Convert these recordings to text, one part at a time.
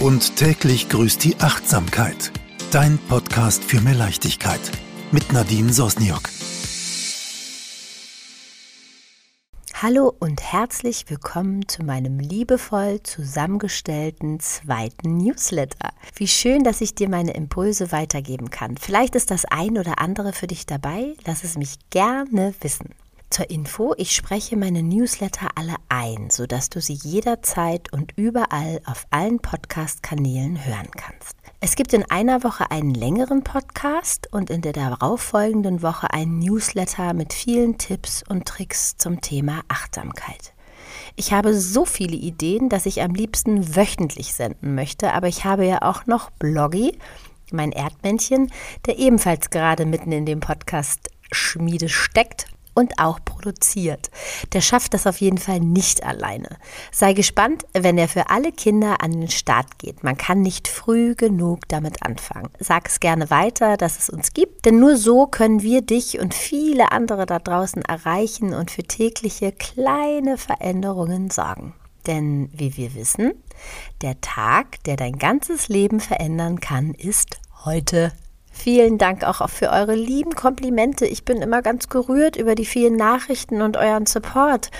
Und täglich grüßt die Achtsamkeit. Dein Podcast für mehr Leichtigkeit. Mit Nadine Sosniok. Hallo und herzlich willkommen zu meinem liebevoll zusammengestellten zweiten Newsletter. Wie schön, dass ich dir meine Impulse weitergeben kann. Vielleicht ist das ein oder andere für dich dabei. Lass es mich gerne wissen. Zur Info, ich spreche meine Newsletter alle ein, sodass du sie jederzeit und überall auf allen Podcast-Kanälen hören kannst. Es gibt in einer Woche einen längeren Podcast und in der darauffolgenden Woche einen Newsletter mit vielen Tipps und Tricks zum Thema Achtsamkeit. Ich habe so viele Ideen, dass ich am liebsten wöchentlich senden möchte, aber ich habe ja auch noch Bloggy, mein Erdmännchen, der ebenfalls gerade mitten in dem Podcast Schmiede steckt und auch produziert. Der schafft das auf jeden Fall nicht alleine. Sei gespannt, wenn er für alle Kinder an den Start geht. Man kann nicht früh genug damit anfangen. Sag es gerne weiter, dass es uns gibt, denn nur so können wir dich und viele andere da draußen erreichen und für tägliche kleine Veränderungen sorgen. Denn wie wir wissen, der Tag, der dein ganzes Leben verändern kann, ist heute. Vielen Dank auch für eure lieben Komplimente. Ich bin immer ganz gerührt über die vielen Nachrichten und euren Support.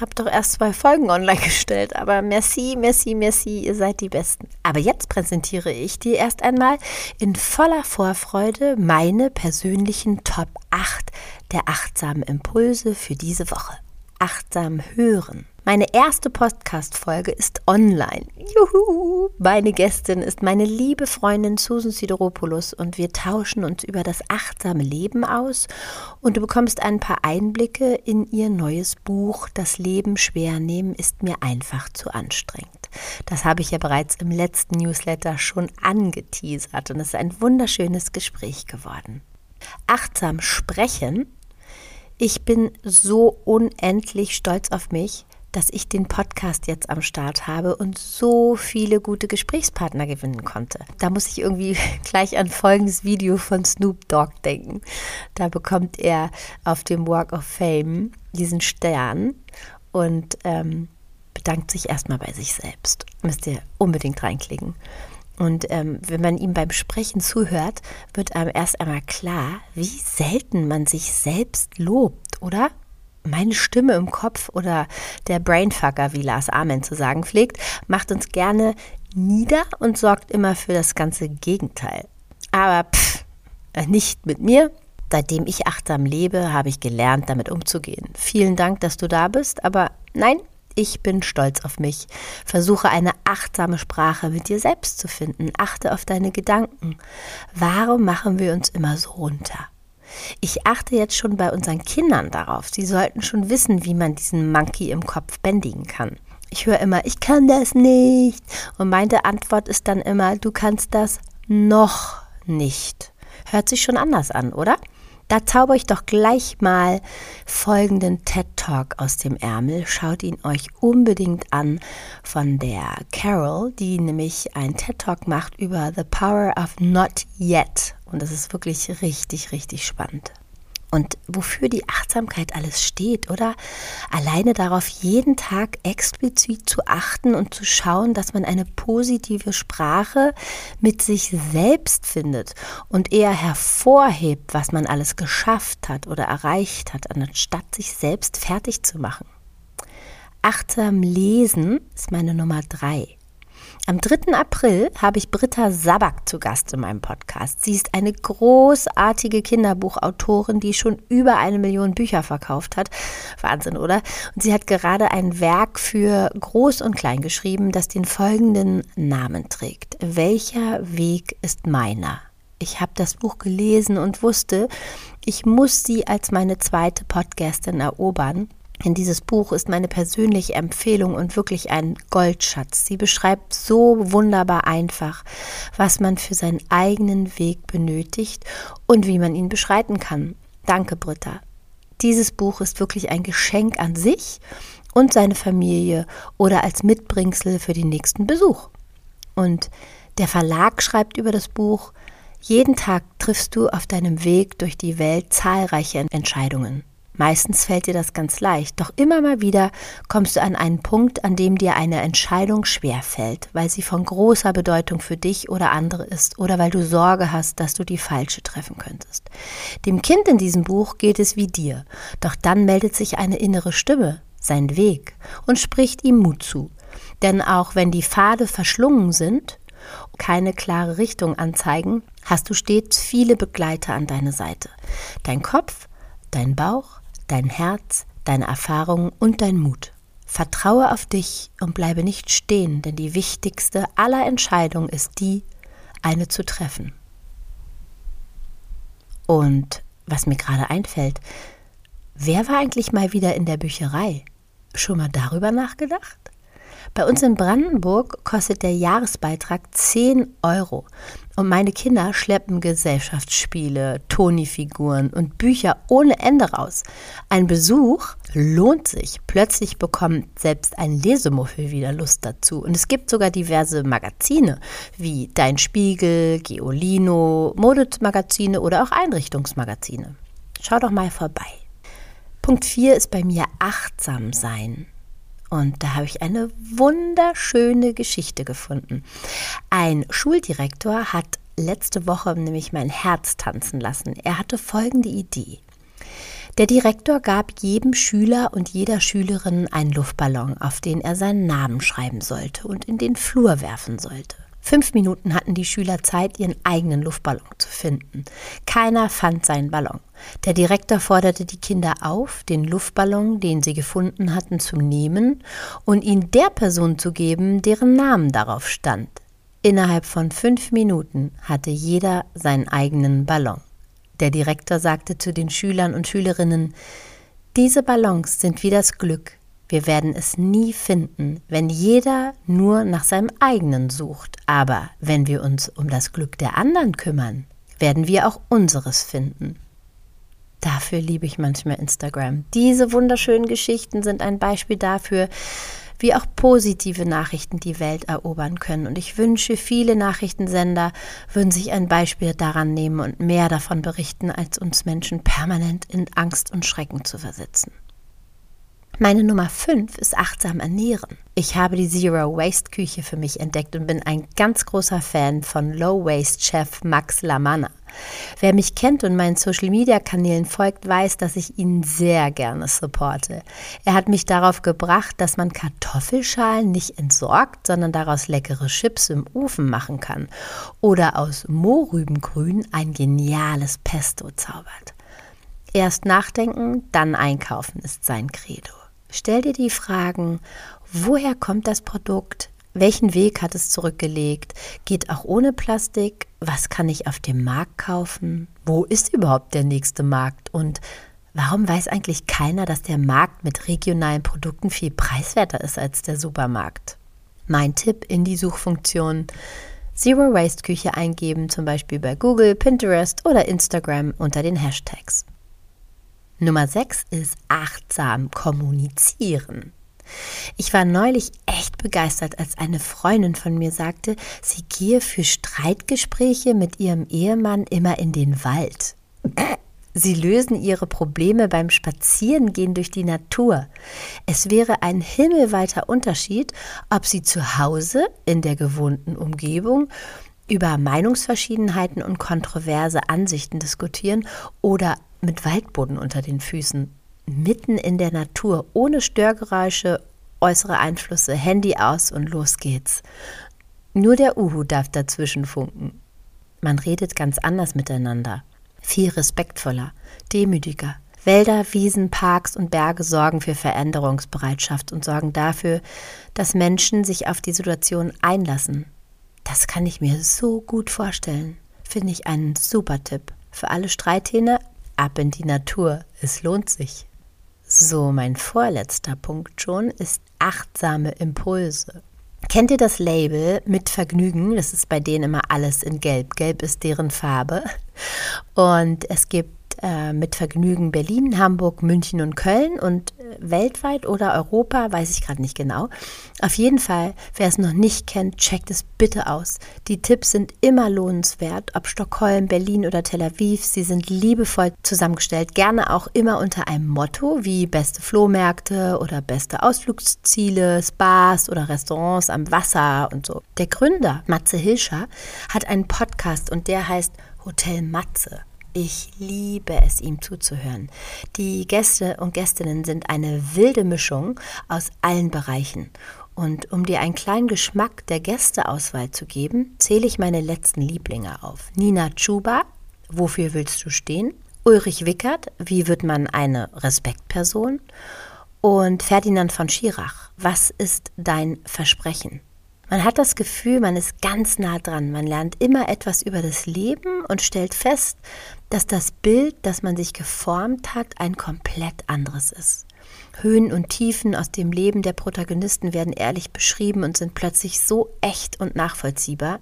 Hab doch erst zwei Folgen online gestellt, aber merci, merci, merci, ihr seid die Besten. Aber jetzt präsentiere ich dir erst einmal in voller Vorfreude meine persönlichen Top 8 der achtsamen Impulse für diese Woche. Achtsam hören. Meine erste Podcast-Folge ist online. Juhu! Meine Gästin ist meine liebe Freundin Susan Sideropoulos und wir tauschen uns über das achtsame Leben aus und du bekommst ein paar Einblicke in ihr neues Buch Das Leben schwer nehmen ist mir einfach zu anstrengend. Das habe ich ja bereits im letzten Newsletter schon angeteasert und es ist ein wunderschönes Gespräch geworden. Achtsam sprechen ich bin so unendlich stolz auf mich, dass ich den Podcast jetzt am Start habe und so viele gute Gesprächspartner gewinnen konnte. Da muss ich irgendwie gleich an folgendes Video von Snoop Dogg denken. Da bekommt er auf dem Walk of Fame diesen Stern und ähm, bedankt sich erstmal bei sich selbst. Müsst ihr unbedingt reinklicken. Und ähm, wenn man ihm beim Sprechen zuhört, wird einem erst einmal klar, wie selten man sich selbst lobt, oder? Meine Stimme im Kopf oder der Brainfucker, wie Lars Amen zu sagen pflegt, macht uns gerne nieder und sorgt immer für das ganze Gegenteil. Aber pff, nicht mit mir. Seitdem ich achtsam lebe, habe ich gelernt, damit umzugehen. Vielen Dank, dass du da bist, aber nein, ich bin stolz auf mich. Versuche eine achtsame Sprache mit dir selbst zu finden. Achte auf deine Gedanken. Warum machen wir uns immer so runter? Ich achte jetzt schon bei unseren Kindern darauf. Sie sollten schon wissen, wie man diesen Monkey im Kopf bändigen kann. Ich höre immer, ich kann das nicht. Und meine Antwort ist dann immer, du kannst das noch nicht. Hört sich schon anders an, oder? Da zauber ich doch gleich mal folgenden TED Talk aus dem Ärmel. Schaut ihn euch unbedingt an von der Carol, die nämlich einen TED Talk macht über The Power of Not Yet. Und das ist wirklich richtig, richtig spannend und wofür die Achtsamkeit alles steht, oder? Alleine darauf jeden Tag explizit zu achten und zu schauen, dass man eine positive Sprache mit sich selbst findet und eher hervorhebt, was man alles geschafft hat oder erreicht hat, anstatt sich selbst fertig zu machen. Achtsam lesen ist meine Nummer drei. Am 3. April habe ich Britta Sabak zu Gast in meinem Podcast. Sie ist eine großartige Kinderbuchautorin, die schon über eine Million Bücher verkauft hat. Wahnsinn, oder? Und sie hat gerade ein Werk für Groß und Klein geschrieben, das den folgenden Namen trägt. Welcher Weg ist meiner? Ich habe das Buch gelesen und wusste, ich muss sie als meine zweite Podcastin erobern denn dieses Buch ist meine persönliche Empfehlung und wirklich ein Goldschatz. Sie beschreibt so wunderbar einfach, was man für seinen eigenen Weg benötigt und wie man ihn beschreiten kann. Danke, Britta. Dieses Buch ist wirklich ein Geschenk an sich und seine Familie oder als Mitbringsel für den nächsten Besuch. Und der Verlag schreibt über das Buch, jeden Tag triffst du auf deinem Weg durch die Welt zahlreiche Entscheidungen. Meistens fällt dir das ganz leicht, doch immer mal wieder kommst du an einen Punkt, an dem dir eine Entscheidung schwer fällt, weil sie von großer Bedeutung für dich oder andere ist oder weil du Sorge hast, dass du die falsche treffen könntest. Dem Kind in diesem Buch geht es wie dir, doch dann meldet sich eine innere Stimme, sein Weg, und spricht ihm Mut zu. Denn auch wenn die Pfade verschlungen sind, keine klare Richtung anzeigen, hast du stets viele Begleiter an deiner Seite. Dein Kopf, dein Bauch, dein Herz, deine Erfahrungen und dein Mut. Vertraue auf dich und bleibe nicht stehen, denn die wichtigste aller Entscheidungen ist die, eine zu treffen. Und was mir gerade einfällt, wer war eigentlich mal wieder in der Bücherei? Schon mal darüber nachgedacht? Bei uns in Brandenburg kostet der Jahresbeitrag 10 Euro. Und meine Kinder schleppen Gesellschaftsspiele, Tonifiguren und Bücher ohne Ende raus. Ein Besuch lohnt sich. Plötzlich bekommt selbst ein Lesemuffel wieder Lust dazu. Und es gibt sogar diverse Magazine wie Dein Spiegel, Geolino, Modemagazine oder auch Einrichtungsmagazine. Schau doch mal vorbei. Punkt 4 ist bei mir achtsam sein. Und da habe ich eine wunderschöne Geschichte gefunden. Ein Schuldirektor hat letzte Woche nämlich mein Herz tanzen lassen. Er hatte folgende Idee. Der Direktor gab jedem Schüler und jeder Schülerin einen Luftballon, auf den er seinen Namen schreiben sollte und in den Flur werfen sollte. Fünf Minuten hatten die Schüler Zeit, ihren eigenen Luftballon zu finden. Keiner fand seinen Ballon. Der Direktor forderte die Kinder auf, den Luftballon, den sie gefunden hatten, zu nehmen und ihn der Person zu geben, deren Namen darauf stand. Innerhalb von fünf Minuten hatte jeder seinen eigenen Ballon. Der Direktor sagte zu den Schülern und Schülerinnen, diese Ballons sind wie das Glück, wir werden es nie finden, wenn jeder nur nach seinem eigenen sucht. Aber wenn wir uns um das Glück der anderen kümmern, werden wir auch unseres finden. Dafür liebe ich manchmal Instagram. Diese wunderschönen Geschichten sind ein Beispiel dafür, wie auch positive Nachrichten die Welt erobern können. Und ich wünsche, viele Nachrichtensender würden sich ein Beispiel daran nehmen und mehr davon berichten, als uns Menschen permanent in Angst und Schrecken zu versetzen. Meine Nummer 5 ist achtsam ernähren. Ich habe die Zero Waste Küche für mich entdeckt und bin ein ganz großer Fan von Low Waste Chef Max Lamanna. Wer mich kennt und meinen Social Media Kanälen folgt, weiß, dass ich ihn sehr gerne supporte. Er hat mich darauf gebracht, dass man Kartoffelschalen nicht entsorgt, sondern daraus leckere Chips im Ofen machen kann oder aus Mohrrübengrün ein geniales Pesto zaubert. Erst nachdenken, dann einkaufen ist sein Credo. Stell dir die Fragen, woher kommt das Produkt? Welchen Weg hat es zurückgelegt? Geht auch ohne Plastik? Was kann ich auf dem Markt kaufen? Wo ist überhaupt der nächste Markt? Und warum weiß eigentlich keiner, dass der Markt mit regionalen Produkten viel preiswerter ist als der Supermarkt? Mein Tipp in die Suchfunktion Zero Waste Küche eingeben, zum Beispiel bei Google, Pinterest oder Instagram unter den Hashtags. Nummer 6 ist achtsam kommunizieren. Ich war neulich echt begeistert, als eine Freundin von mir sagte, sie gehe für Streitgespräche mit ihrem Ehemann immer in den Wald. Sie lösen ihre Probleme beim Spazierengehen durch die Natur. Es wäre ein himmelweiter Unterschied, ob sie zu Hause in der gewohnten Umgebung über Meinungsverschiedenheiten und kontroverse Ansichten diskutieren oder mit Waldboden unter den Füßen, mitten in der Natur, ohne Störgeräusche, äußere Einflüsse, Handy aus und los geht's. Nur der Uhu darf dazwischen funken. Man redet ganz anders miteinander, viel respektvoller, demütiger. Wälder, Wiesen, Parks und Berge sorgen für Veränderungsbereitschaft und sorgen dafür, dass Menschen sich auf die Situation einlassen. Das kann ich mir so gut vorstellen. Finde ich einen super Tipp. Für alle Streithähne ab in die Natur. Es lohnt sich. So, mein vorletzter Punkt schon ist achtsame Impulse. Kennt ihr das Label mit Vergnügen? Das ist bei denen immer alles in Gelb. Gelb ist deren Farbe. Und es gibt äh, mit Vergnügen Berlin, Hamburg, München und Köln. Und weltweit oder Europa, weiß ich gerade nicht genau. Auf jeden Fall, wer es noch nicht kennt, checkt es bitte aus. Die Tipps sind immer lohnenswert, ob Stockholm, Berlin oder Tel Aviv. Sie sind liebevoll zusammengestellt, gerne auch immer unter einem Motto wie beste Flohmärkte oder beste Ausflugsziele, Spas oder Restaurants am Wasser und so. Der Gründer, Matze Hilscher, hat einen Podcast und der heißt Hotel Matze. Ich liebe es, ihm zuzuhören. Die Gäste und Gästinnen sind eine wilde Mischung aus allen Bereichen. Und um dir einen kleinen Geschmack der Gästeauswahl zu geben, zähle ich meine letzten Lieblinge auf. Nina Chuba, Wofür willst du stehen? Ulrich Wickert, Wie wird man eine Respektperson? Und Ferdinand von Schirach, Was ist dein Versprechen? Man hat das Gefühl, man ist ganz nah dran. Man lernt immer etwas über das Leben und stellt fest, dass das Bild, das man sich geformt hat, ein komplett anderes ist. Höhen und Tiefen aus dem Leben der Protagonisten werden ehrlich beschrieben und sind plötzlich so echt und nachvollziehbar.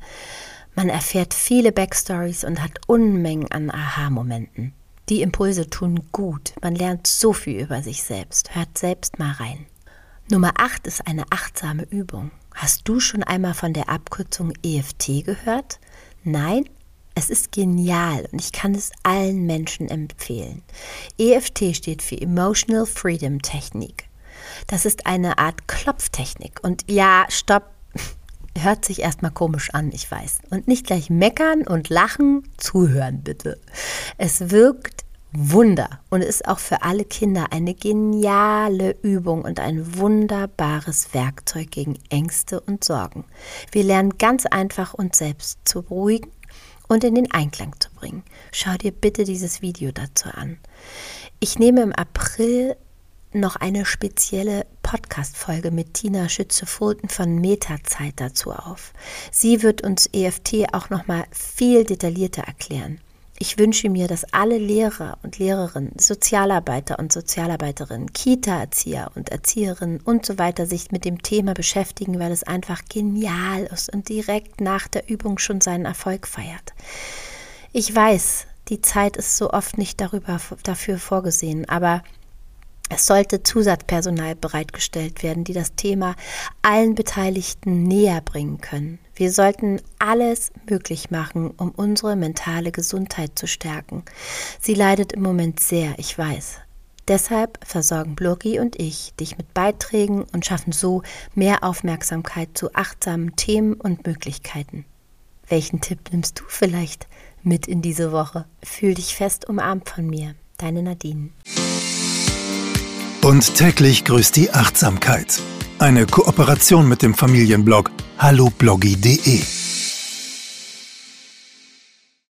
Man erfährt viele Backstories und hat Unmengen an Aha-Momenten. Die Impulse tun gut. Man lernt so viel über sich selbst. Hört selbst mal rein. Nummer 8 ist eine achtsame Übung. Hast du schon einmal von der Abkürzung EFT gehört? Nein? Es ist genial und ich kann es allen Menschen empfehlen. EFT steht für Emotional Freedom Technik. Das ist eine Art Klopftechnik. Und ja, stopp, hört sich erstmal komisch an, ich weiß. Und nicht gleich meckern und lachen, zuhören bitte. Es wirkt Wunder und ist auch für alle Kinder eine geniale Übung und ein wunderbares Werkzeug gegen Ängste und Sorgen. Wir lernen ganz einfach uns selbst zu beruhigen und in den Einklang zu bringen. Schau dir bitte dieses Video dazu an. Ich nehme im April noch eine spezielle Podcast-Folge mit Tina Schütze-Fulton von Metazeit dazu auf. Sie wird uns EFT auch noch mal viel detaillierter erklären. Ich wünsche mir, dass alle Lehrer und Lehrerinnen, Sozialarbeiter und Sozialarbeiterinnen, Kita-Erzieher und Erzieherinnen und so weiter sich mit dem Thema beschäftigen, weil es einfach genial ist und direkt nach der Übung schon seinen Erfolg feiert. Ich weiß, die Zeit ist so oft nicht darüber, dafür vorgesehen, aber es sollte Zusatzpersonal bereitgestellt werden, die das Thema allen Beteiligten näher bringen können. Wir sollten alles möglich machen, um unsere mentale Gesundheit zu stärken. Sie leidet im Moment sehr, ich weiß. Deshalb versorgen Bloggy und ich dich mit Beiträgen und schaffen so mehr Aufmerksamkeit zu achtsamen Themen und Möglichkeiten. Welchen Tipp nimmst du vielleicht mit in diese Woche? Fühl dich fest umarmt von mir, deine Nadine. Und täglich grüßt die Achtsamkeit. Eine Kooperation mit dem Familienblog hallobloggy.de.